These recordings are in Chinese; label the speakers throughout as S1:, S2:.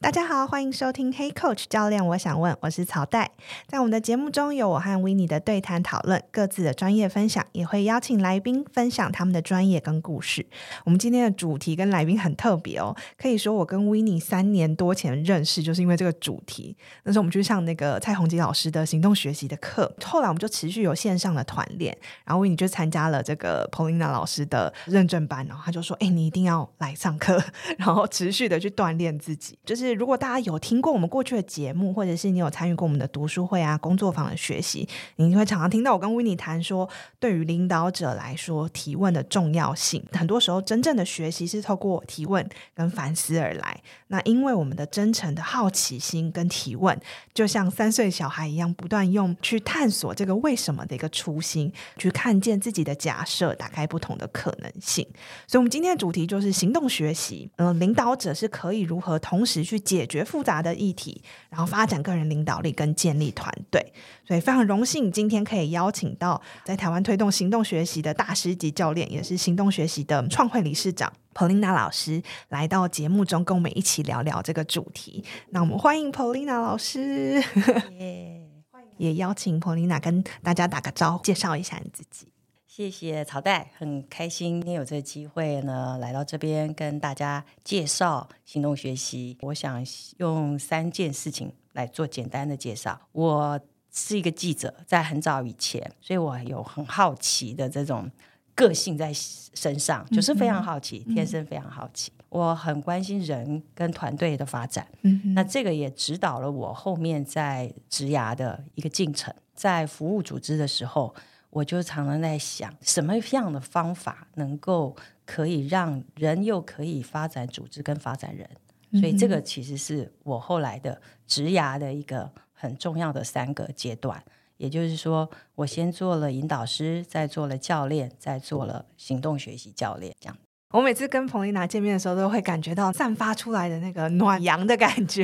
S1: 大家好，欢迎收听 Hey Coach 教练，我想问，我是曹代。在我们的节目中有我和 Winnie 的对谈讨论，各自的专业分享，也会邀请来宾分享他们的专业跟故事。我们今天的主题跟来宾很特别哦，可以说我跟 Winnie 三年多前认识，就是因为这个主题。那时候我们去上那个蔡宏基老师的行动学习的课，后来我们就持续有线上的团练，然后 Winnie 就参加了这个 Paulina 老师的认证班，然后他就说：“哎，你一定要来上课，然后持续的去锻炼自己。”就是。如果大家有听过我们过去的节目，或者是你有参与过我们的读书会啊、工作坊的学习，你会常常听到我跟 Winnie 谈说，对于领导者来说，提问的重要性。很多时候，真正的学习是透过提问跟反思而来。那因为我们的真诚的好奇心跟提问，就像三岁小孩一样，不断用去探索这个为什么的一个初心，去看见自己的假设，打开不同的可能性。所以，我们今天的主题就是行动学习。嗯、领导者是可以如何同时去解决复杂的议题，然后发展个人领导力跟建立团队。所以，非常荣幸今天可以邀请到在台湾推动行动学习的大师级教练，也是行动学习的创会理事长。Paulina 老师来到节目中，跟我们一起聊聊这个主题。那我们欢迎 Paulina 老师，yeah, 也邀请 Paulina 跟大家打个招呼，介绍一下你自己。
S2: 谢谢曹代，很开心今天有这个机会呢，来到这边跟大家介绍行动学习。我想用三件事情来做简单的介绍。我是一个记者，在很早以前，所以我有很好奇的这种。个性在身上，就是非常好奇，嗯、天生非常好奇。嗯、我很关心人跟团队的发展，嗯、那这个也指导了我后面在职涯的一个进程。在服务组织的时候，我就常常在想，什么样的方法能够可以让人又可以发展组织跟发展人？嗯、所以这个其实是我后来的职涯的一个很重要的三个阶段。也就是说，我先做了引导师，再做了教练，再做了行动学习教练，这样。
S1: 我每次跟 Paulina 见面的时候，都会感觉到散发出来的那个暖 阳的感觉，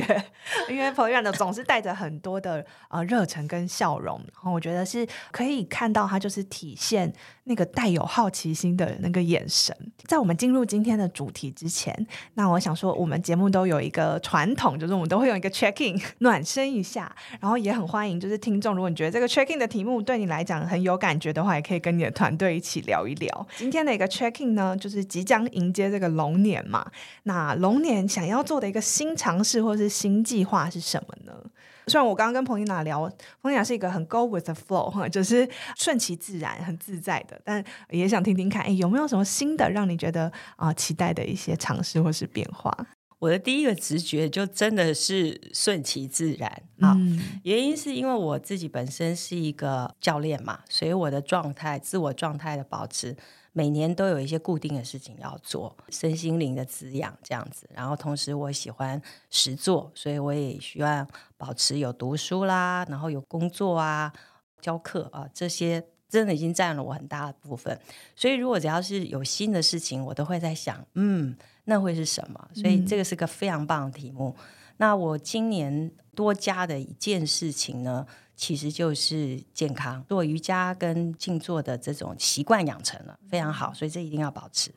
S1: 因为 Paulina 总是带着很多的呃热忱跟笑容，然后我觉得是可以看到她就是体现那个带有好奇心的那个眼神。在我们进入今天的主题之前，那我想说，我们节目都有一个传统，就是我们都会用一个 checking 暖身一下，然后也很欢迎就是听众，如果你觉得这个 checking 的题目对你来讲很有感觉的话，也可以跟你的团队一起聊一聊。今天的一个 checking 呢，就是即将。将迎接这个龙年嘛，那龙年想要做的一个新尝试或是新计划是什么呢？虽然我刚刚跟彭丽娜聊彭丽娜是一个很 go with the flow 哈，就是顺其自然、很自在的，但也想听听看，哎，有没有什么新的让你觉得啊、期待的一些尝试或是变化？
S2: 我的第一个直觉就真的是顺其自然啊，嗯、原因是因为我自己本身是一个教练嘛，所以我的状态、自我状态的保持。每年都有一些固定的事情要做，身心灵的滋养这样子。然后同时我喜欢实做，所以我也需要保持有读书啦，然后有工作啊、教课啊，这些真的已经占了我很大的部分。所以如果只要是有新的事情，我都会在想，嗯，那会是什么？所以这个是个非常棒的题目。嗯、那我今年多加的一件事情呢，其实就是健康，做瑜伽跟静坐的这种习惯养成了，非常好，所以这一定要保持。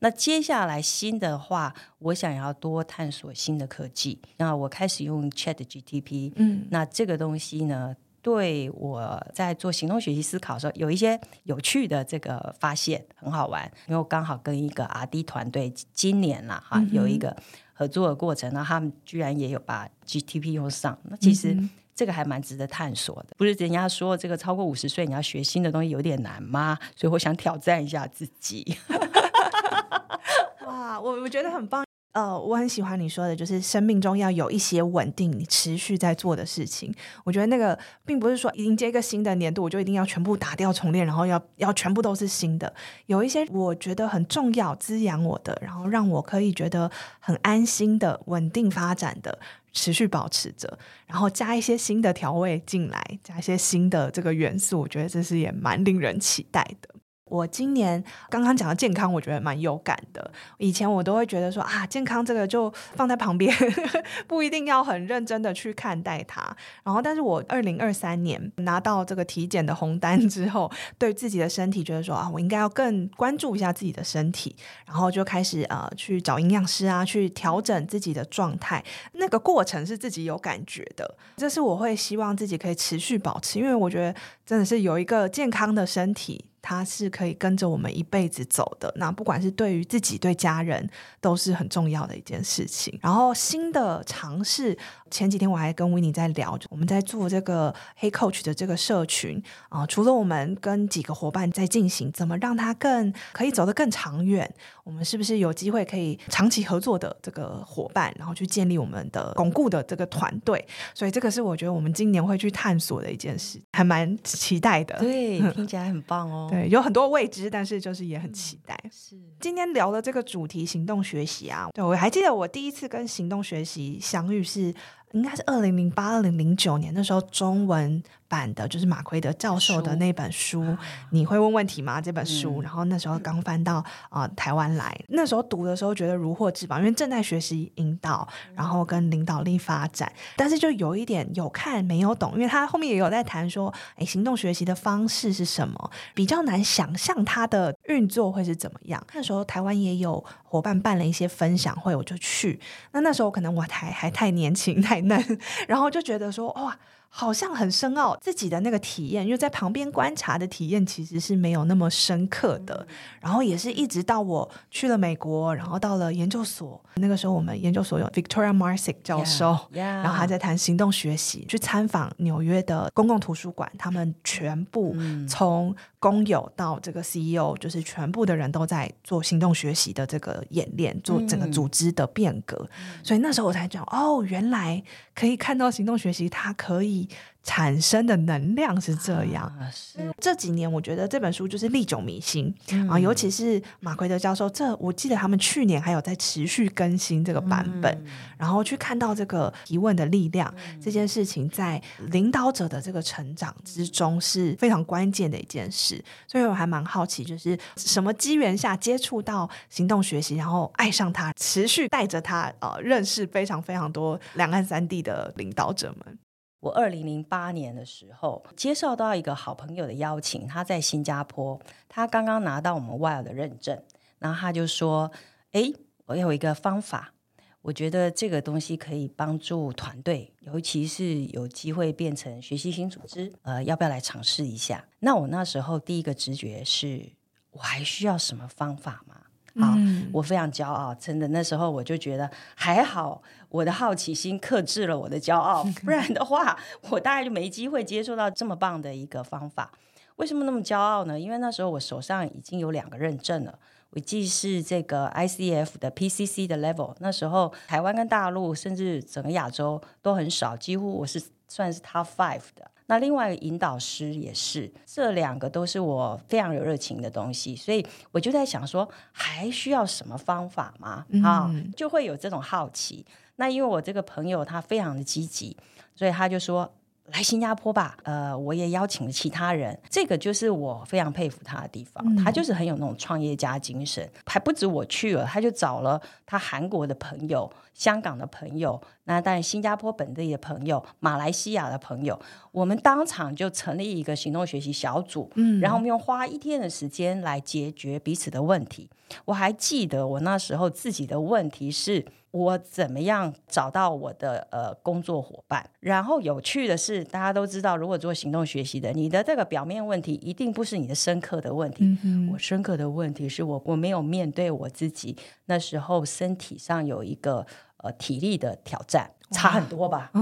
S2: 那接下来新的话，我想要多探索新的科技。那我开始用 ChatGPT，嗯，那这个东西呢，对我在做行动学习思考的时候，有一些有趣的这个发现，很好玩。因为我刚好跟一个 RD 团队今年啦哈、嗯、有一个合作的过程，那他们居然也有把 GTP 用上。那其实。嗯这个还蛮值得探索的，不是人家说这个超过五十岁你要学新的东西有点难吗？所以我想挑战一下自己。
S1: 哇，我我觉得很棒。呃，我很喜欢你说的，就是生命中要有一些稳定、你持续在做的事情。我觉得那个并不是说迎接一个新的年度，我就一定要全部打掉重练，然后要要全部都是新的。有一些我觉得很重要、滋养我的，然后让我可以觉得很安心的稳定发展的。持续保持着，然后加一些新的调味进来，加一些新的这个元素，我觉得这是也蛮令人期待的。我今年刚刚讲的健康，我觉得蛮有感的。以前我都会觉得说啊，健康这个就放在旁边，不一定要很认真的去看待它。然后，但是我二零二三年拿到这个体检的红单之后，对自己的身体觉得说啊，我应该要更关注一下自己的身体，然后就开始呃去找营养师啊，去调整自己的状态。那个过程是自己有感觉的，这是我会希望自己可以持续保持，因为我觉得真的是有一个健康的身体。它是可以跟着我们一辈子走的，那不管是对于自己、对家人，都是很重要的一件事情。然后新的尝试，前几天我还跟 Winnie 在聊，我们在做这个黑 Coach 的这个社群啊、除了我们跟几个伙伴在进行，怎么让它更可以走得更长远？我们是不是有机会可以长期合作的这个伙伴，然后去建立我们的巩固的这个团队？所以这个是我觉得我们今年会去探索的一件事，还蛮期待的。
S2: 对，听起来很棒哦。
S1: 对，有很多未知，但是就是也很期待。嗯、是今天聊的这个主题，行动学习啊，对，我还记得我第一次跟行动学习相遇是，应该是二零零八、二零零九年，那时候中文。版的就是马奎德教授的那本书，书你会问问题吗？这本书，嗯、然后那时候刚翻到啊、呃、台湾来，那时候读的时候觉得如获至宝，因为正在学习引导，然后跟领导力发展，但是就有一点有看没有懂，因为他后面也有在谈说，哎，行动学习的方式是什么，比较难想象它的运作会是怎么样。那时候台湾也有伙伴办了一些分享会，我就去。那那时候可能我还还太年轻太嫩，然后就觉得说哇。好像很深奥，自己的那个体验，因为在旁边观察的体验其实是没有那么深刻的。然后也是一直到我去了美国，然后到了研究所，那个时候我们研究所有 Victoria Marsick 教授，yeah, yeah. 然后还在谈行动学习，去参访纽约的公共图书馆，他们全部从工友到这个 CEO，就是全部的人都在做行动学习的这个演练，做整个组织的变革。所以那时候我才讲，哦，原来可以看到行动学习，它可以。产生的能量是这样，啊、是。这几年我觉得这本书就是历久弥新、嗯、啊，尤其是马奎德教授，这我记得他们去年还有在持续更新这个版本，嗯、然后去看到这个提问的力量、嗯、这件事情，在领导者的这个成长之中是非常关键的一件事，所以我还蛮好奇，就是什么机缘下接触到行动学习，然后爱上它，持续带着他呃认识非常非常多两岸三地的领导者们。
S2: 我二零零八年的时候，接受到一个好朋友的邀请，他在新加坡，他刚刚拿到我们 WILD 的认证，然后他就说：“哎，我有一个方法，我觉得这个东西可以帮助团队，尤其是有机会变成学习型组织，呃，要不要来尝试一下？”那我那时候第一个直觉是，我还需要什么方法吗？好，嗯、我非常骄傲，真的。那时候我就觉得还好，我的好奇心克制了我的骄傲，不然的话，我大概就没机会接触到这么棒的一个方法。为什么那么骄傲呢？因为那时候我手上已经有两个认证了，我既是这个 ICF 的 PCC 的 level，那时候台湾跟大陆甚至整个亚洲都很少，几乎我是算是 Top Five 的。那另外一个引导师也是，这两个都是我非常有热情的东西，所以我就在想说，还需要什么方法吗？啊、嗯，就会有这种好奇。那因为我这个朋友他非常的积极，所以他就说。来新加坡吧，呃，我也邀请了其他人，这个就是我非常佩服他的地方，嗯、他就是很有那种创业家精神，还不止我去了，他就找了他韩国的朋友、香港的朋友，那当然新加坡本地的朋友、马来西亚的朋友，我们当场就成立一个行动学习小组，嗯，然后我们用花一天的时间来解决彼此的问题。我还记得我那时候自己的问题是。我怎么样找到我的呃工作伙伴？然后有趣的是，大家都知道，如果做行动学习的，你的这个表面问题一定不是你的深刻的问题。嗯、哼我深刻的问题是我我没有面对我自己，那时候身体上有一个呃体力的挑战，差很多吧？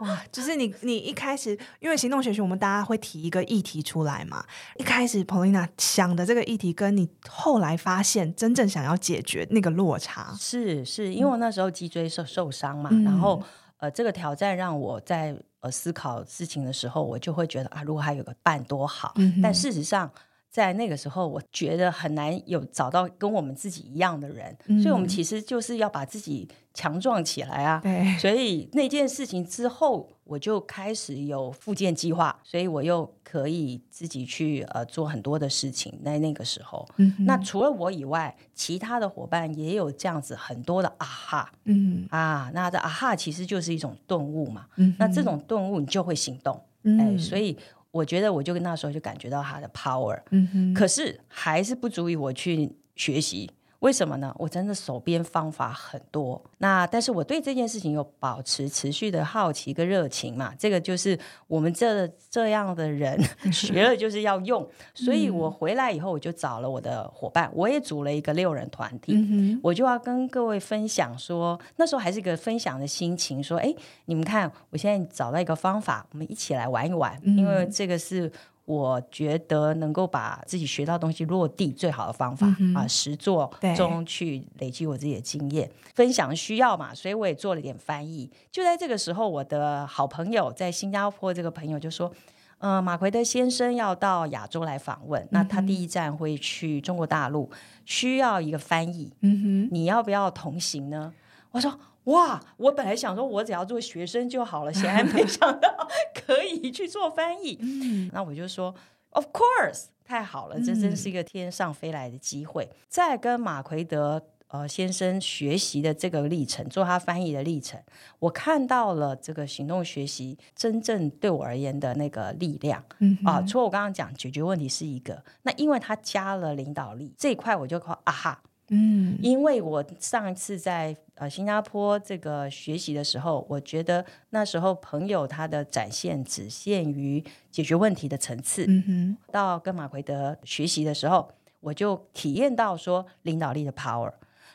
S1: 哇，就是你，你一开始因为行动学习，我们大家会提一个议题出来嘛。一开始 Paulina 想的这个议题，跟你后来发现真正想要解决那个落差，
S2: 是是因为我那时候脊椎受受伤嘛，嗯、然后呃，这个挑战让我在呃思考事情的时候，我就会觉得啊，如果还有个伴多好。嗯、但事实上。在那个时候，我觉得很难有找到跟我们自己一样的人，嗯、所以我们其实就是要把自己强壮起来啊。
S1: 对，
S2: 所以那件事情之后，我就开始有复健计划，所以我又可以自己去呃做很多的事情。在那个时候，嗯、那除了我以外，其他的伙伴也有这样子很多的啊哈，嗯啊，那这啊哈其实就是一种顿悟嘛。嗯，那这种顿悟你就会行动，嗯、哎，所以。我觉得我就跟那时候就感觉到他的 power，嗯哼，可是还是不足以我去学习。为什么呢？我真的手边方法很多，那但是我对这件事情有保持持续的好奇跟热情嘛。这个就是我们这这样的人学了就是要用，所以我回来以后我就找了我的伙伴，我也组了一个六人团体，嗯、我就要跟各位分享说，那时候还是一个分享的心情，说，哎，你们看，我现在找到一个方法，我们一起来玩一玩，嗯、因为这个是。我觉得能够把自己学到东西落地最好的方法、嗯、啊，实作中去累积我自己的经验，分享需要嘛，所以我也做了点翻译。就在这个时候，我的好朋友在新加坡这个朋友就说：“嗯、呃，马奎德先生要到亚洲来访问，嗯、那他第一站会去中国大陆，需要一个翻译，嗯哼，你要不要同行呢？”我说。哇！我本来想说，我只要做学生就好了，显然没想到可以去做翻译。嗯、那我就说，Of course，太好了，这真是一个天上飞来的机会。嗯、在跟马奎德呃先生学习的这个历程，做他翻译的历程，我看到了这个行动学习真正对我而言的那个力量。嗯啊，除了我刚刚讲解决问题是一个，那因为他加了领导力这一块，我就靠啊哈。嗯，因为我上一次在呃新加坡这个学习的时候，我觉得那时候朋友他的展现只限于解决问题的层次。嗯哼，到跟马奎德学习的时候，我就体验到说领导力的 power，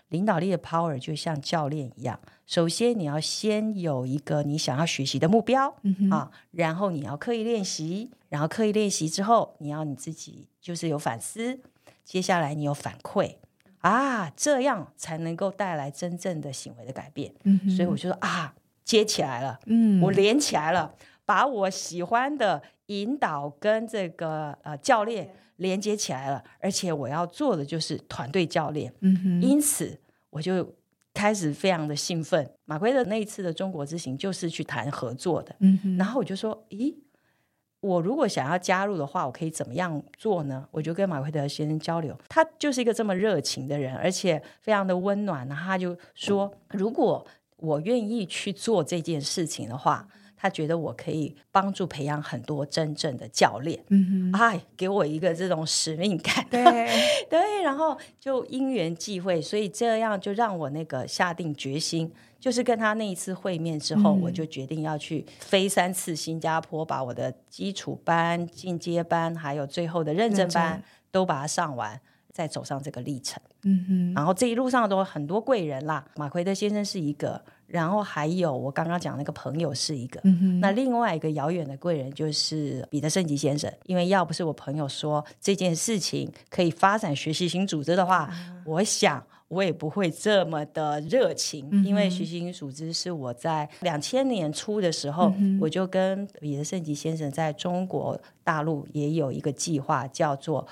S2: 领导力的 power 就像教练一样，首先你要先有一个你想要学习的目标，嗯哼，啊，然后你要刻意练习，然后刻意练习之后，你要你自己就是有反思，接下来你有反馈。啊，这样才能够带来真正的行为的改变。嗯、所以我就说啊，接起来了，嗯，我连起来了，把我喜欢的引导跟这个呃教练连接起来了，而且我要做的就是团队教练。嗯哼，因此我就开始非常的兴奋。马奎的那一次的中国之行就是去谈合作的。嗯哼，然后我就说，咦。我如果想要加入的话，我可以怎么样做呢？我就跟马奎德先生交流，他就是一个这么热情的人，而且非常的温暖。然后他就说，如果我愿意去做这件事情的话，他觉得我可以帮助培养很多真正的教练。嗯哼，哎，给我一个这种使命感。对 对，然后就因缘际会，所以这样就让我那个下定决心。就是跟他那一次会面之后，嗯、我就决定要去飞三次新加坡，把我的基础班、进阶班，还有最后的认证班证都把它上完，再走上这个历程。嗯哼，然后这一路上都很多贵人啦，马奎德先生是一个，然后还有我刚刚讲那个朋友是一个。嗯，那另外一个遥远的贵人就是彼得圣吉先生，因为要不是我朋友说这件事情可以发展学习型组织的话，啊、我想。我也不会这么的热情，嗯、因为学习型组织是我在两千年初的时候，嗯、我就跟彼得圣吉先生在中国大陆也有一个计划，叫做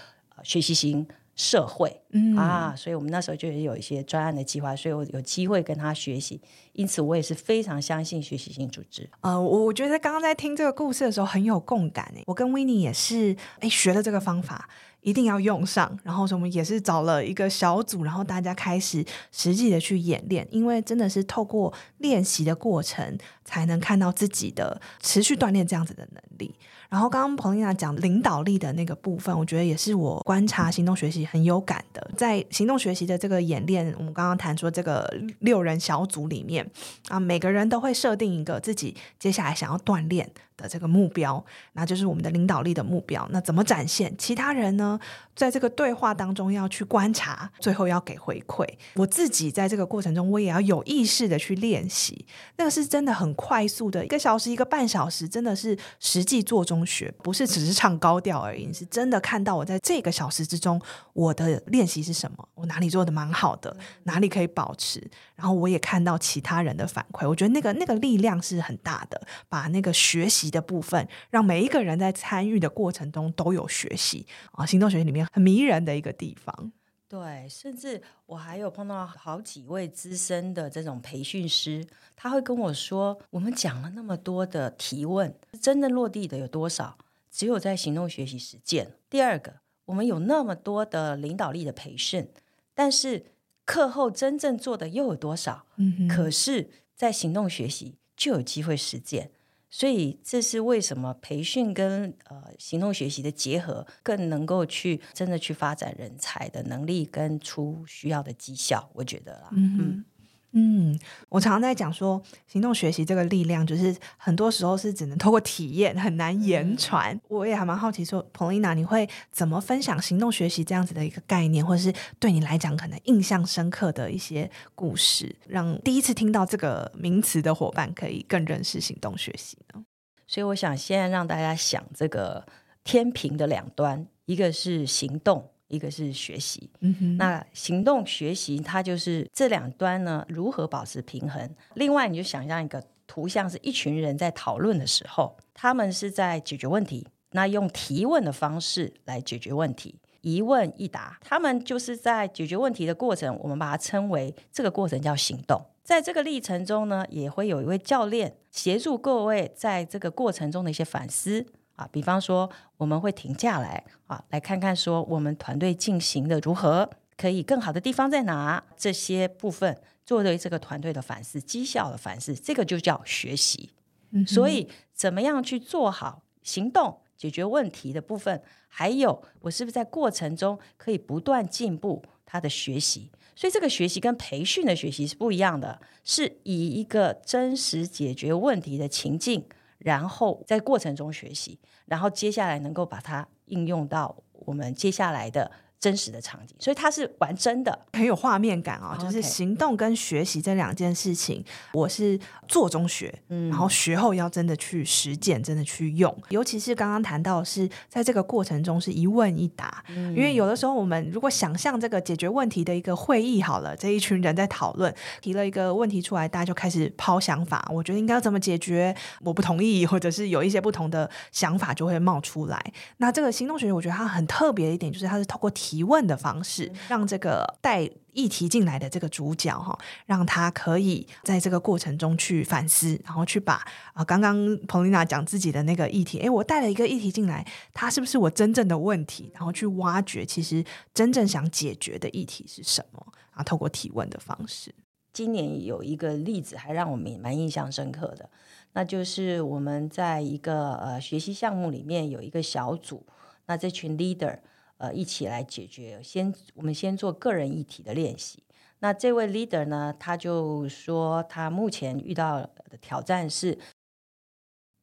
S2: 学习型社会、嗯、啊，所以我们那时候就有一些专案的计划，所以我有机会跟他学习，因此我也是非常相信学习性组织。
S1: 呃，我我觉得刚刚在听这个故事的时候很有共感诶，我跟 Winnie 也是哎学了这个方法。一定要用上，然后我们也是找了一个小组，然后大家开始实际的去演练，因为真的是透过练习的过程，才能看到自己的持续锻炼这样子的能力。然后刚刚彭丽娜讲领导力的那个部分，我觉得也是我观察行动学习很有感的。在行动学习的这个演练，我们刚刚谈说这个六人小组里面啊，每个人都会设定一个自己接下来想要锻炼的这个目标，那就是我们的领导力的目标。那怎么展现？其他人呢，在这个对话当中要去观察，最后要给回馈。我自己在这个过程中，我也要有意识的去练习。那个是真的很快速的，一个小时、一个半小时，真的是实际做中学，不是只是唱高调而已，是真的看到我在这个小时之中，我的练习是什么，我哪里做的蛮好的，哪里可以保持。然后我也看到其他人的反馈，我觉得那个那个力量是很大的，把那个学习的部分，让每一个人在参与的过程中都有学习啊，行动学习里面很迷人的一个地方。
S2: 对，甚至我还有碰到好几位资深的这种培训师，他会跟我说：“我们讲了那么多的提问，真正落地的有多少？只有在行动学习实践。第二个，我们有那么多的领导力的培训，但是课后真正做的又有多少？嗯，可是，在行动学习就有机会实践。”所以这是为什么培训跟呃行动学习的结合更能够去真的去发展人才的能力跟出需要的绩效，我觉得啦。嗯哼。
S1: 嗯，我常常在讲说，行动学习这个力量，就是很多时候是只能透过体验，很难言传。嗯、我也还蛮好奇说，说 Polina，你会怎么分享行动学习这样子的一个概念，或者是对你来讲可能印象深刻的一些故事，让第一次听到这个名词的伙伴可以更认识行动学习呢？
S2: 所以，我想现在让大家想这个天平的两端，一个是行动。一个是学习，嗯哼，那行动学习它就是这两端呢，如何保持平衡？另外，你就想象一个图像，是一群人在讨论的时候，他们是在解决问题，那用提问的方式来解决问题，一问一答，他们就是在解决问题的过程，我们把它称为这个过程叫行动。在这个历程中呢，也会有一位教练协助各位在这个过程中的一些反思。啊，比方说，我们会停下来啊，来看看说我们团队进行的如何，可以更好的地方在哪？这些部分作为这个团队的反思、绩效的反思，这个就叫学习。嗯。所以，怎么样去做好行动解决问题的部分，还有我是不是在过程中可以不断进步他的学习？所以，这个学习跟培训的学习是不一样的，是以一个真实解决问题的情境。然后在过程中学习，然后接下来能够把它应用到我们接下来的。真实的场景，所以它是玩真的，
S1: 很有画面感啊、哦！就是行动跟学习这两件事情，我是做中学，嗯，然后学后要真的去实践，真的去用。尤其是刚刚谈到是在这个过程中是一问一答，嗯、因为有的时候我们如果想象这个解决问题的一个会议好了，这一群人在讨论，提了一个问题出来，大家就开始抛想法，我觉得应该要怎么解决？我不同意，或者是有一些不同的想法就会冒出来。那这个行动学习，我觉得它很特别的一点就是它是透过提问的方式，让这个带议题进来的这个主角哈，让他可以在这个过程中去反思，然后去把啊刚刚 Polina 讲自己的那个议题，诶，我带了一个议题进来，它是不是我真正的问题？然后去挖掘，其实真正想解决的议题是什么？啊，透过提问的方式。
S2: 今年有一个例子还让我们蛮印象深刻的，那就是我们在一个呃学习项目里面有一个小组，那这群 leader。呃，一起来解决。先，我们先做个人议题的练习。那这位 leader 呢，他就说，他目前遇到的挑战是，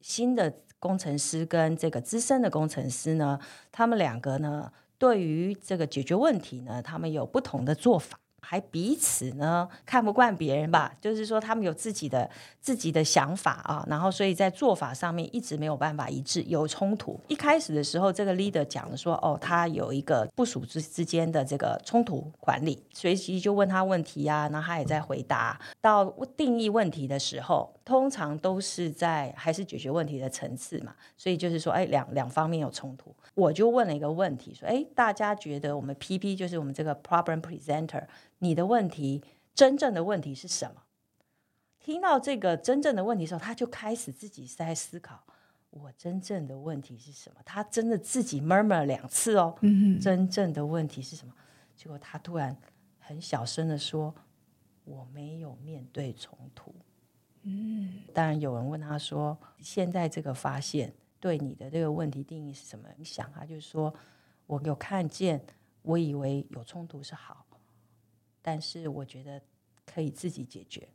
S2: 新的工程师跟这个资深的工程师呢，他们两个呢，对于这个解决问题呢，他们有不同的做法。还彼此呢看不惯别人吧，就是说他们有自己的自己的想法啊，然后所以在做法上面一直没有办法一致，有冲突。一开始的时候，这个 leader 讲了说，哦，他有一个部署之之间的这个冲突管理，随即就问他问题啊，然后他也在回答。到定义问题的时候，通常都是在还是解决问题的层次嘛，所以就是说，哎，两两方面有冲突。我就问了一个问题，说，哎，大家觉得我们 PP 就是我们这个 problem presenter。你的问题，真正的问题是什么？听到这个真正的问题的时候，他就开始自己在思考，我真正的问题是什么？他真的自己 murmur 两次哦，嗯，真正的问题是什么？结果他突然很小声的说：“我没有面对冲突。”嗯，当然有人问他说：“现在这个发现对你的这个问题定义是什么你想？”他就是说：“我有看见，我以为有冲突是好。”但是我觉得可以自己解决，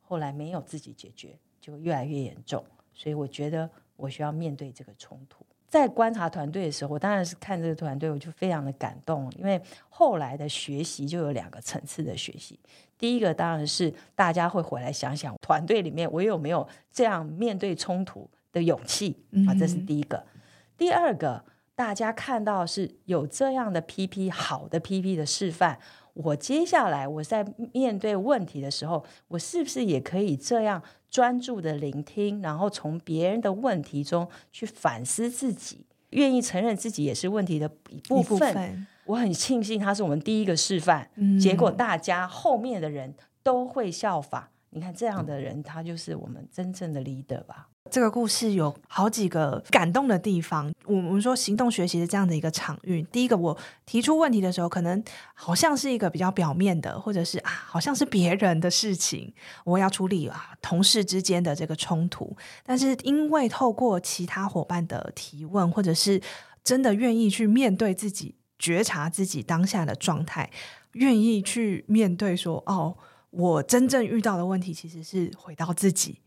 S2: 后来没有自己解决，就越来越严重。所以我觉得我需要面对这个冲突。在观察团队的时候，我当然是看这个团队，我就非常的感动，因为后来的学习就有两个层次的学习。第一个当然是大家会回来想想，团队里面我有没有这样面对冲突的勇气啊？这是第一个。嗯、第二个，大家看到是有这样的 PP 好的 PP 的示范。我接下来我在面对问题的时候，我是不是也可以这样专注的聆听，然后从别人的问题中去反思自己，愿意承认自己也是问题的一部分。部分我很庆幸他是我们第一个示范，嗯、结果大家后面的人都会效仿。你看这样的人，他就是我们真正的 leader 吧。
S1: 这个故事有好几个感动的地方。我们说行动学习的这样的一个场域，第一个我提出问题的时候，可能好像是一个比较表面的，或者是啊，好像是别人的事情，我要处理啊同事之间的这个冲突。但是因为透过其他伙伴的提问，或者是真的愿意去面对自己，觉察自己当下的状态，愿意去面对说，哦，我真正遇到的问题其实是回到自己。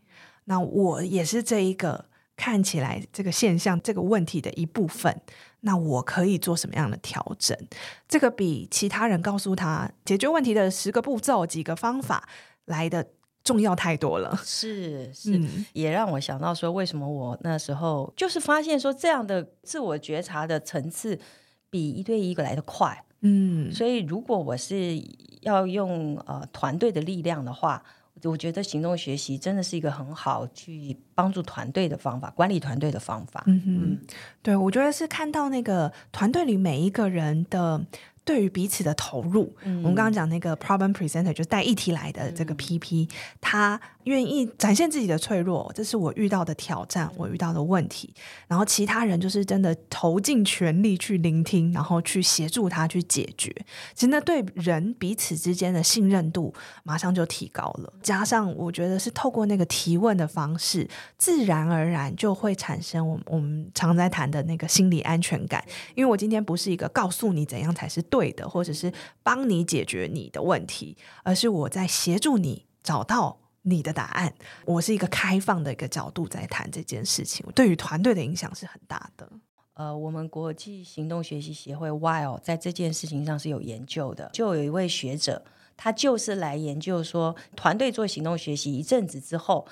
S1: 那我也是这一个看起来这个现象这个问题的一部分，那我可以做什么样的调整？这个比其他人告诉他解决问题的十个步骤、几个方法来的重要太多了。
S2: 是是，嗯、也让我想到说，为什么我那时候就是发现说，这样的自我觉察的层次比一对一个来的快。嗯，所以如果我是要用呃团队的力量的话。我觉得行动学习真的是一个很好去帮助团队的方法，管理团队的方法。嗯
S1: 对，我觉得是看到那个团队里每一个人的。对于彼此的投入，嗯、我们刚刚讲那个 problem presenter 就带议题来的这个 PP，、嗯、他愿意展现自己的脆弱，这是我遇到的挑战，我遇到的问题。然后其他人就是真的投尽全力去聆听，然后去协助他去解决。其实那对人彼此之间的信任度马上就提高了。加上我觉得是透过那个提问的方式，自然而然就会产生我们我们常在谈的那个心理安全感。因为我今天不是一个告诉你怎样才是对的，或者是帮你解决你的问题，而是我在协助你找到你的答案。我是一个开放的一个角度在谈这件事情，对于团队的影响是很大的。
S2: 呃，我们国际行动学习协会 WILE 在这件事情上是有研究的，就有一位学者，他就是来研究说，团队做行动学习一阵子之后，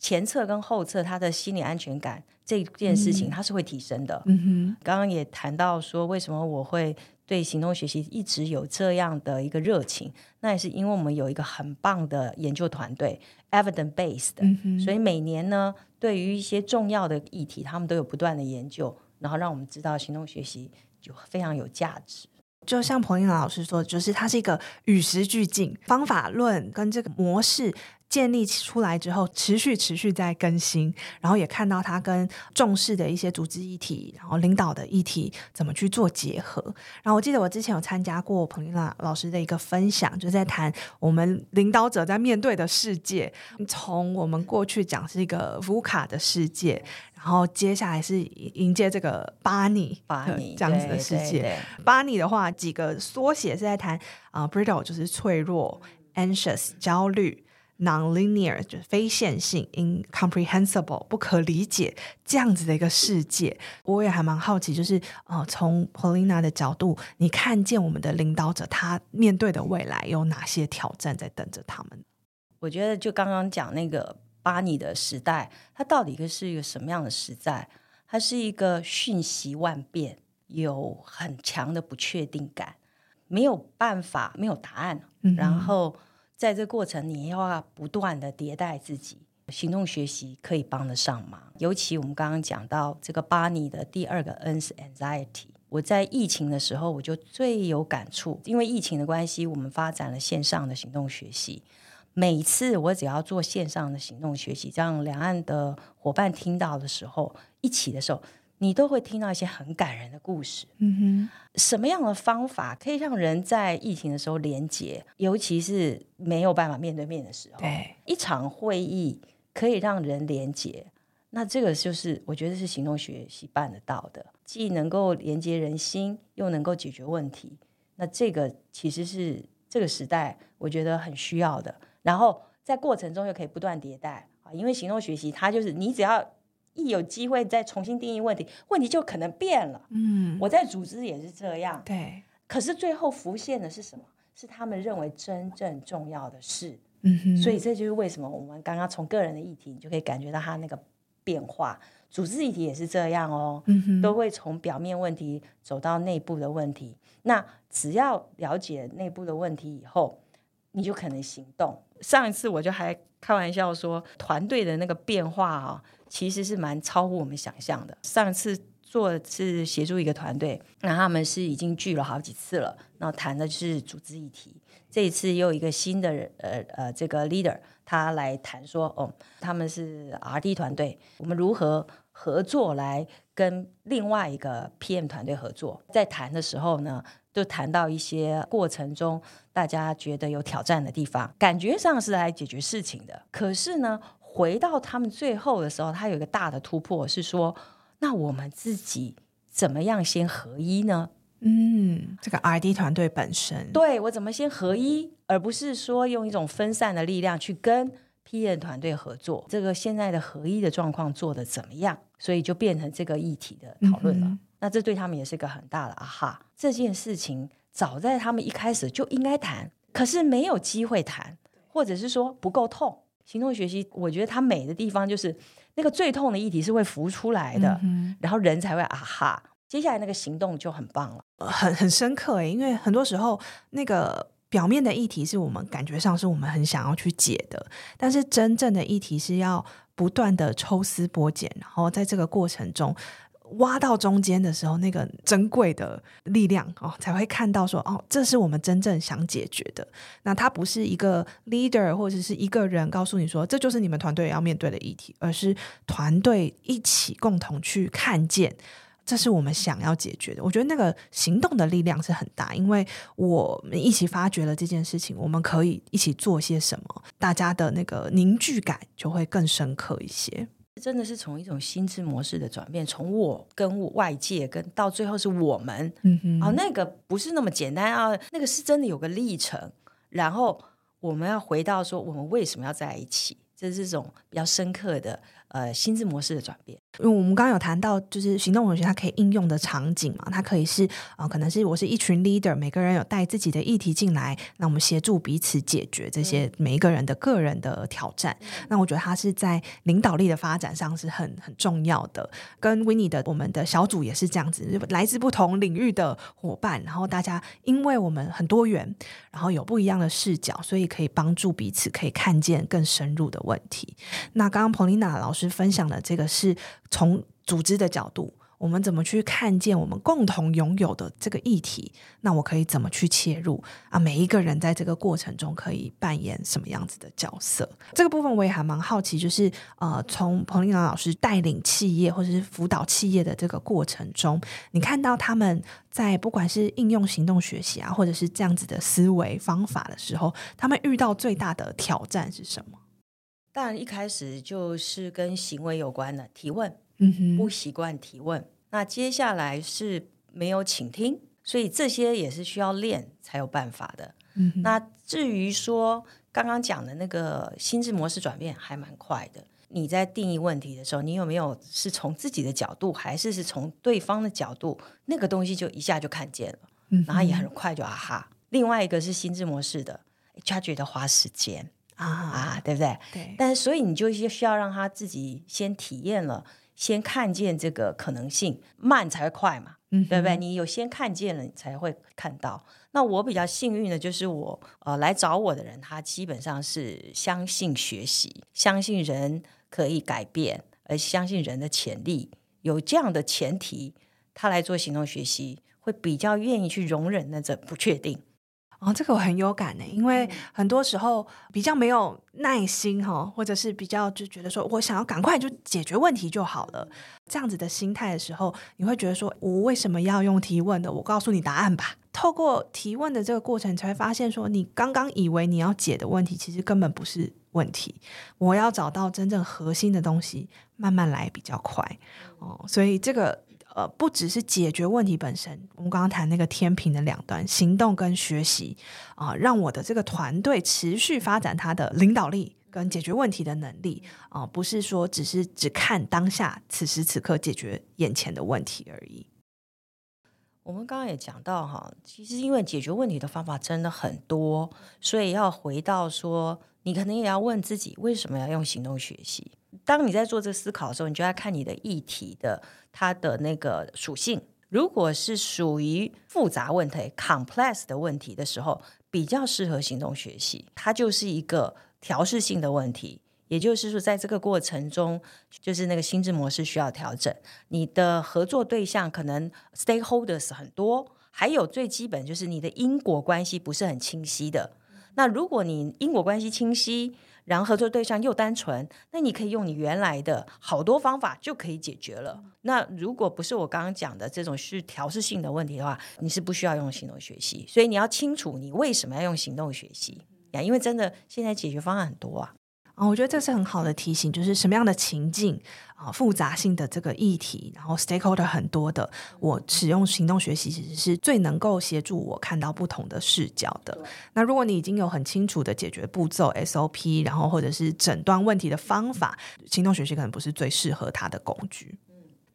S2: 前侧跟后侧他的心理安全感这件事情，它是会提升的。嗯哼，刚刚也谈到说，为什么我会。对行动学习一直有这样的一个热情，那也是因为我们有一个很棒的研究团队，evidence based 所以每年呢，对于一些重要的议题，他们都有不断的研究，然后让我们知道行动学习就非常有价值。
S1: 就像彭丽娜老师说，就是它是一个与时俱进方法论跟这个模式。建立出来之后，持续持续在更新，然后也看到他跟重视的一些组织议题，然后领导的议题怎么去做结合。然后我记得我之前有参加过彭丽娜老师的一个分享，就在谈我们领导者在面对的世界，从我们过去讲是一个 VUCA 的世界，然后接下来是迎接这个巴尼
S2: 巴尼
S1: 这样子的世界。巴尼的话，几个缩写是在谈啊、uh,，brittle 就是脆弱，anxious 焦虑。Non-linear 就是非线性，incomprehensible 不可理解这样子的一个世界，我也还蛮好奇，就是呃，从 Paulina 的角度，你看见我们的领导者他面对的未来有哪些挑战在等着他们？
S2: 我觉得就刚刚讲那个巴尼的时代，它到底是一个什么样的时代？它是一个瞬息万变，有很强的不确定感，没有办法，没有答案，嗯、然后。在这过程，你要不断的迭代自己，行动学习可以帮得上忙。尤其我们刚刚讲到这个巴尼的第二个 N 是 anxiety。我在疫情的时候，我就最有感触，因为疫情的关系，我们发展了线上的行动学习。每次我只要做线上的行动学习，让两岸的伙伴听到的时候，一起的时候。你都会听到一些很感人的故事。嗯哼，什么样的方法可以让人在疫情的时候连结，尤其是没有办法面对面的时候，对，一场会议可以让人连结。那这个就是我觉得是行动学习办得到的，既能够连接人心，又能够解决问题。那这个其实是这个时代我觉得很需要的。然后在过程中又可以不断迭代啊，因为行动学习它就是你只要。一有机会再重新定义问题，问题就可能变了。嗯，我在组织也是这样。
S1: 对，
S2: 可是最后浮现的是什么？是他们认为真正重要的事。嗯哼，所以这就是为什么我们刚刚从个人的议题，你就可以感觉到他那个变化。组织议题也是这样哦，
S1: 嗯哼，
S2: 都会从表面问题走到内部的问题。那只要了解内部的问题以后，你就可能行动。上一次我就还开玩笑说，团队的那个变化啊，其实是蛮超乎我们想象的。上次做是协助一个团队，那他们是已经聚了好几次了，然后谈的是组织议题。这一次又一个新的呃呃这个 leader，他来谈说，哦，他们是 RD 团队，我们如何合作来跟另外一个 PM 团队合作？在谈的时候呢，就谈到一些过程中大家觉得有挑战的地方，感觉上是来解决事情的。可是呢，回到他们最后的时候，他有一个大的突破，是说，那我们自己怎么样先合一呢？
S1: 嗯，这个 ID 团队本身，
S2: 对，我怎么先合一，而不是说用一种分散的力量去跟 PM 团队合作？这个现在的合一的状况做得怎么样？所以就变成这个议题的讨论了。嗯、那这对他们也是个很大的啊哈！这件事情早在他们一开始就应该谈，可是没有机会谈，或者是说不够痛。行动学习，我觉得它美的地方就是那个最痛的议题是会浮出来的，嗯、然后人才会啊哈。接下来那个行动就很棒了，
S1: 很很深刻诶，因为很多时候那个表面的议题是我们感觉上是我们很想要去解的，但是真正的议题是要不断的抽丝剥茧，然后在这个过程中挖到中间的时候，那个珍贵的力量哦，才会看到说哦，这是我们真正想解决的。那它不是一个 leader 或者是一个人告诉你说，这就是你们团队要面对的议题，而是团队一起共同去看见。这是我们想要解决的。我觉得那个行动的力量是很大，因为我们一起发掘了这件事情，我们可以一起做些什么，大家的那个凝聚感就会更深刻一些。
S2: 真的是从一种心智模式的转变，从我跟外界，跟到最后是我们，
S1: 嗯哼，
S2: 啊，那个不是那么简单啊，那个是真的有个历程，然后我们要回到说，我们为什么要在一起？这是这种比较深刻的。呃，心智模式的转变，
S1: 因为我们刚刚有谈到，就是行动文学它可以应用的场景嘛，它可以是啊、呃，可能是我是一群 leader，每个人有带自己的议题进来，那我们协助彼此解决这些每一个人的个人的挑战。嗯、那我觉得它是在领导力的发展上是很很重要的。跟 Winnie 的我们的小组也是这样子，来自不同领域的伙伴，然后大家因为我们很多元，然后有不一样的视角，所以可以帮助彼此可以看见更深入的问题。那刚刚 Paulina 老师。分享的这个是从组织的角度，我们怎么去看见我们共同拥有的这个议题？那我可以怎么去切入啊？每一个人在这个过程中可以扮演什么样子的角色？这个部分我也还蛮好奇，就是呃，从彭丽娜老师带领企业或者是辅导企业的这个过程中，你看到他们在不管是应用行动学习啊，或者是这样子的思维方法的时候，他们遇到最大的挑战是什么？
S2: 当然，一开始就是跟行为有关的提问，
S1: 嗯哼，
S2: 不习惯提问。那接下来是没有倾听，所以这些也是需要练才有办法的。
S1: 嗯，
S2: 那至于说刚刚讲的那个心智模式转变，还蛮快的。你在定义问题的时候，你有没有是从自己的角度，还是是从对方的角度？那个东西就一下就看见了，
S1: 嗯，
S2: 然后也很快就啊哈。另外一个是心智模式的，他觉得花时间。啊啊，对不对？
S1: 对。
S2: 但是，所以你就需要让他自己先体验了，先看见这个可能性，慢才会快嘛，对不对？你有先看见了，你才会看到。那我比较幸运的就是我呃来找我的人，他基本上是相信学习，相信人可以改变，而相信人的潜力。有这样的前提，他来做行动学习，会比较愿意去容忍那种不确定。
S1: 哦，这个我很有感呢，因为很多时候比较没有耐心哈，或者是比较就觉得说我想要赶快就解决问题就好了，这样子的心态的时候，你会觉得说我为什么要用提问的？我告诉你答案吧。透过提问的这个过程，才会发现说你刚刚以为你要解的问题，其实根本不是问题。我要找到真正核心的东西，慢慢来比较快哦。所以这个。呃，不只是解决问题本身，我们刚刚谈那个天平的两端，行动跟学习啊，让我的这个团队持续发展他的领导力跟解决问题的能力啊，不是说只是只看当下此时此刻解决眼前的问题而已。
S2: 我们刚刚也讲到哈，其实因为解决问题的方法真的很多，所以要回到说，你可能也要问自己，为什么要用行动学习？当你在做这思考的时候，你就要看你的议题的它的那个属性。如果是属于复杂问题 （complex 的问题）的时候，比较适合行动学习。它就是一个调试性的问题，也就是说，在这个过程中，就是那个心智模式需要调整。你的合作对象可能 stakeholders 很多，还有最基本就是你的因果关系不是很清晰的。那如果你因果关系清晰，然后合作对象又单纯，那你可以用你原来的好多方法就可以解决了。那如果不是我刚刚讲的这种是调试性的问题的话，你是不需要用行动学习。所以你要清楚你为什么要用行动学习呀？因为真的现在解决方案很多啊。
S1: 啊，我觉得这是很好的提醒，就是什么样的情境啊，复杂性的这个议题，然后 stakeholder 很多的，我使用行动学习其实是最能够协助我看到不同的视角的。那如果你已经有很清楚的解决步骤 SOP，然后或者是诊断问题的方法，行动学习可能不是最适合它的工具。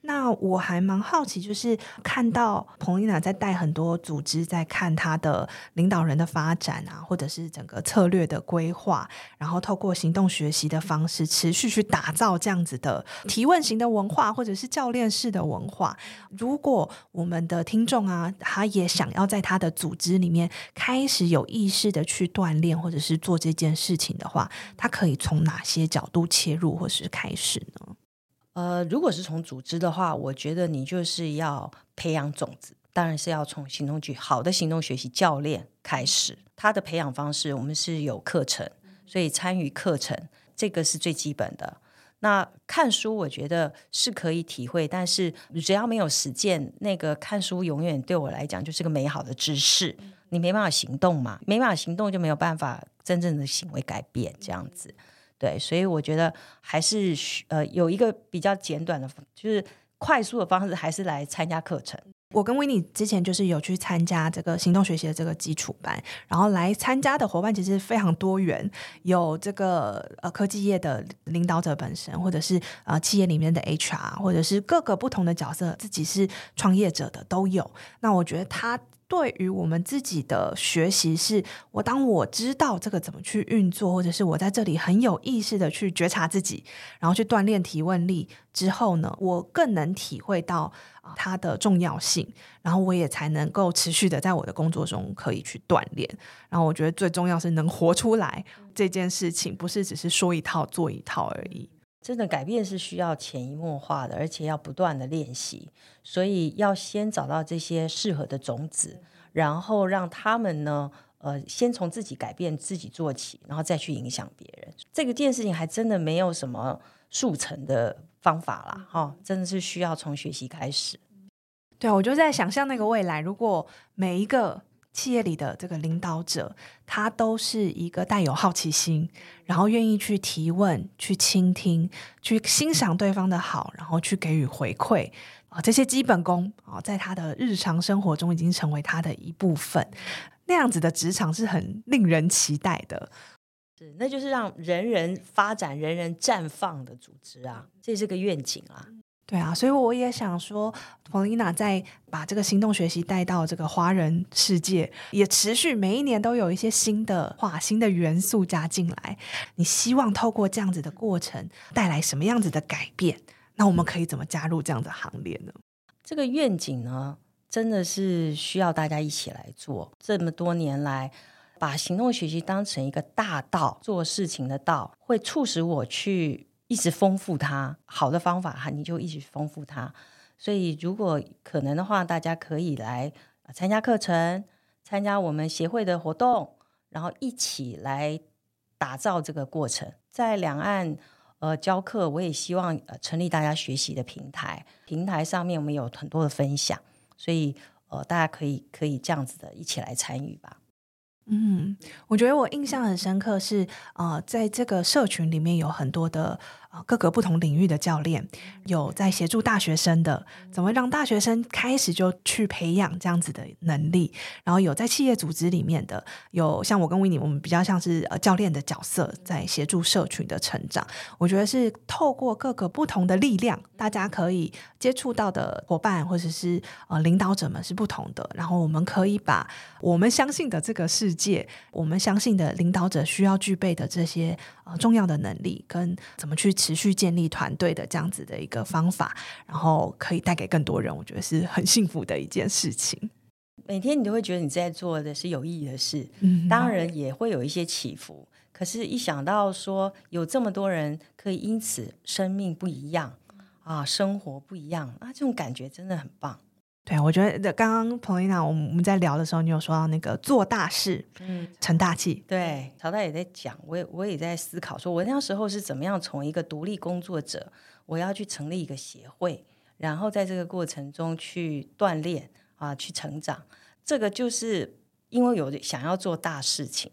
S1: 那我还蛮好奇，就是看到彭丽娜在带很多组织，在看他的领导人的发展啊，或者是整个策略的规划，然后透过行动学习的方式，持续去打造这样子的提问型的文化，或者是教练式的文化。如果我们的听众啊，他也想要在他的组织里面开始有意识的去锻炼，或者是做这件事情的话，他可以从哪些角度切入，或是开始呢？
S2: 呃，如果是从组织的话，我觉得你就是要培养种子，当然是要从行动学好的行动学习教练开始。他的培养方式，我们是有课程，所以参与课程这个是最基本的。那看书，我觉得是可以体会，但是只要没有实践，那个看书永远对我来讲就是个美好的知识，你没办法行动嘛，没办法行动就没有办法真正的行为改变，这样子。对，所以我觉得还是呃有一个比较简短的，就是快速的方式，还是来参加课程。
S1: 我跟 Winnie 之前就是有去参加这个行动学习的这个基础班，然后来参加的伙伴其实非常多元，有这个呃科技业的领导者本身，或者是呃企业里面的 HR，或者是各个不同的角色，自己是创业者的都有。那我觉得他。对于我们自己的学习是，是我当我知道这个怎么去运作，或者是我在这里很有意识的去觉察自己，然后去锻炼提问力之后呢，我更能体会到啊它的重要性，然后我也才能够持续的在我的工作中可以去锻炼。然后我觉得最重要是能活出来这件事情，不是只是说一套做一套而已。
S2: 真的改变是需要潜移默化的，而且要不断的练习，所以要先找到这些适合的种子，然后让他们呢，呃，先从自己改变自己做起，然后再去影响别人。这个件事情还真的没有什么速成的方法啦，哈、哦，真的是需要从学习开始。
S1: 对，我就在想象那个未来，如果每一个。企业里的这个领导者，他都是一个带有好奇心，然后愿意去提问、去倾听、去欣赏对方的好，然后去给予回馈啊，这些基本功啊，在他的日常生活中已经成为他的一部分。那样子的职场是很令人期待的，
S2: 是，那就是让人人发展、人人绽放的组织啊，这是个愿景啊。
S1: 对啊，所以我也想说，Paulina 在把这个行动学习带到这个华人世界，也持续每一年都有一些新的话、新的元素加进来。你希望透过这样子的过程带来什么样子的改变？那我们可以怎么加入这样的行列呢？
S2: 这个愿景呢，真的是需要大家一起来做。这么多年来，把行动学习当成一个大道，做事情的道，会促使我去。一直丰富它，好的方法哈，你就一直丰富它。所以如果可能的话，大家可以来参加课程，参加我们协会的活动，然后一起来打造这个过程。在两岸呃教课，我也希望呃成立大家学习的平台，平台上面我们有很多的分享，所以呃大家可以可以这样子的一起来参与吧。
S1: 嗯，我觉得我印象很深刻是，呃，在这个社群里面有很多的。各个不同领域的教练有在协助大学生的，怎么让大学生开始就去培养这样子的能力？然后有在企业组织里面的，有像我跟 Winnie，我们比较像是呃教练的角色，在协助社群的成长。我觉得是透过各个不同的力量，大家可以接触到的伙伴或者是呃领导者们是不同的。然后我们可以把我们相信的这个世界，我们相信的领导者需要具备的这些呃重要的能力，跟怎么去。持续建立团队的这样子的一个方法，然后可以带给更多人，我觉得是很幸福的一件事情。
S2: 每天你都会觉得你在做的是有意义的事，嗯，当然也会有一些起伏。可是，一想到说有这么多人可以因此生命不一样啊，生活不一样，啊这种感觉真的很棒。
S1: 对，我觉得刚刚 Polina 我们在聊的时候，你有说到那个做大事，嗯，成大器。
S2: 对，曹大也在讲，我也我也在思考，说我那时候是怎么样从一个独立工作者，我要去成立一个协会，然后在这个过程中去锻炼啊，去成长。这个就是因为有想要做大事情。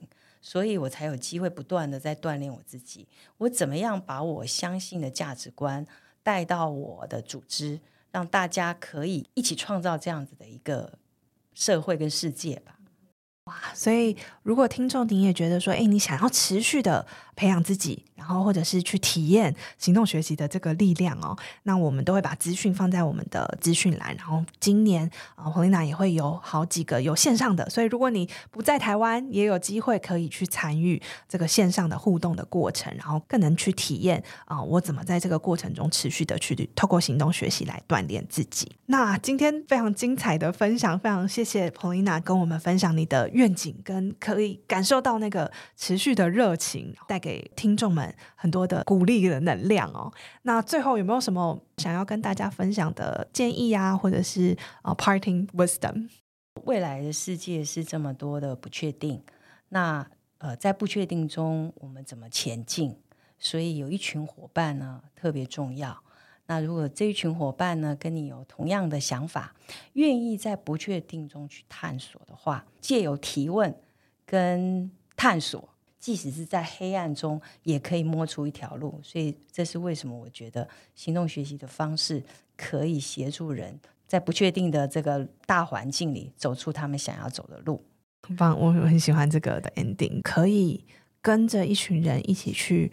S2: 所以我才有机会不断的在锻炼我自己。我怎么样把我相信的价值观带到我的组织，让大家可以一起创造这样子的一个社会跟世界吧。
S1: 哇！所以如果听众你也觉得说，哎，你想要持续的培养自己。然后，或者是去体验行动学习的这个力量哦，那我们都会把资讯放在我们的资讯栏。然后今年啊，Polina 也会有好几个有线上的，所以如果你不在台湾，也有机会可以去参与这个线上的互动的过程，然后更能去体验啊，我怎么在这个过程中持续的去透过行动学习来锻炼自己。那今天非常精彩的分享，非常谢谢彭丽娜跟我们分享你的愿景，跟可以感受到那个持续的热情，带给听众们。很多的鼓励的能量哦。那最后有没有什么想要跟大家分享的建议啊，或者是呃 parting wisdom？
S2: 未来的世界是这么多的不确定，那呃在不确定中我们怎么前进？所以有一群伙伴呢特别重要。那如果这一群伙伴呢跟你有同样的想法，愿意在不确定中去探索的话，借由提问跟探索。即使是在黑暗中，也可以摸出一条路。所以，这是为什么我觉得行动学习的方式可以协助人在不确定的这个大环境里走出他们想要走的路。
S1: 很棒，我很喜欢这个的 ending，可以跟着一群人一起去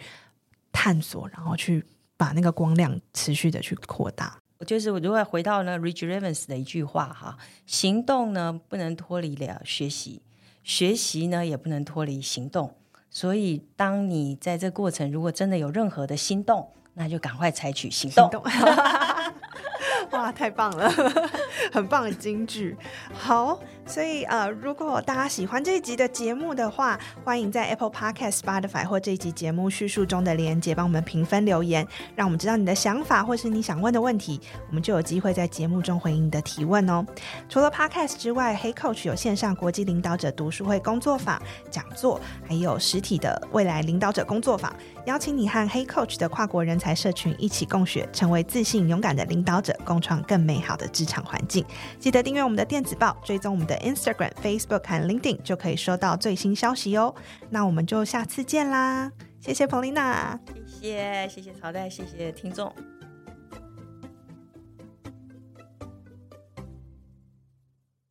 S1: 探索，然后去把那个光亮持续的去扩大。
S2: 我就是，我如果回到呢，Rich Evans 的一句话哈，行动呢不能脱离了学习，学习呢也不能脱离行动。所以，当你在这过程，如果真的有任何的心动，那就赶快采取行动。
S1: 哇，太棒了，很棒的金句。好，所以呃，如果大家喜欢这一集的节目的话，欢迎在 Apple Podcast、Spotify 或这一集节目叙述中的连结帮我们评分留言，让我们知道你的想法或是你想问的问题，我们就有机会在节目中回应你的提问哦。除了 Podcast 之外黑 Coach 有线上国际领导者读书会工作坊讲座，还有实体的未来领导者工作坊，邀请你和黑 Coach 的跨国人才社群一起共学，成为自信勇敢的领导者。共创更美好的职场环境，记得订阅我们的电子报，追踪我们 Instagram、Facebook 和 LinkedIn，就可以收到最新消息哦。那我们就下次见啦！谢谢 Polina，
S2: 谢谢谢谢曹代，谢谢听众。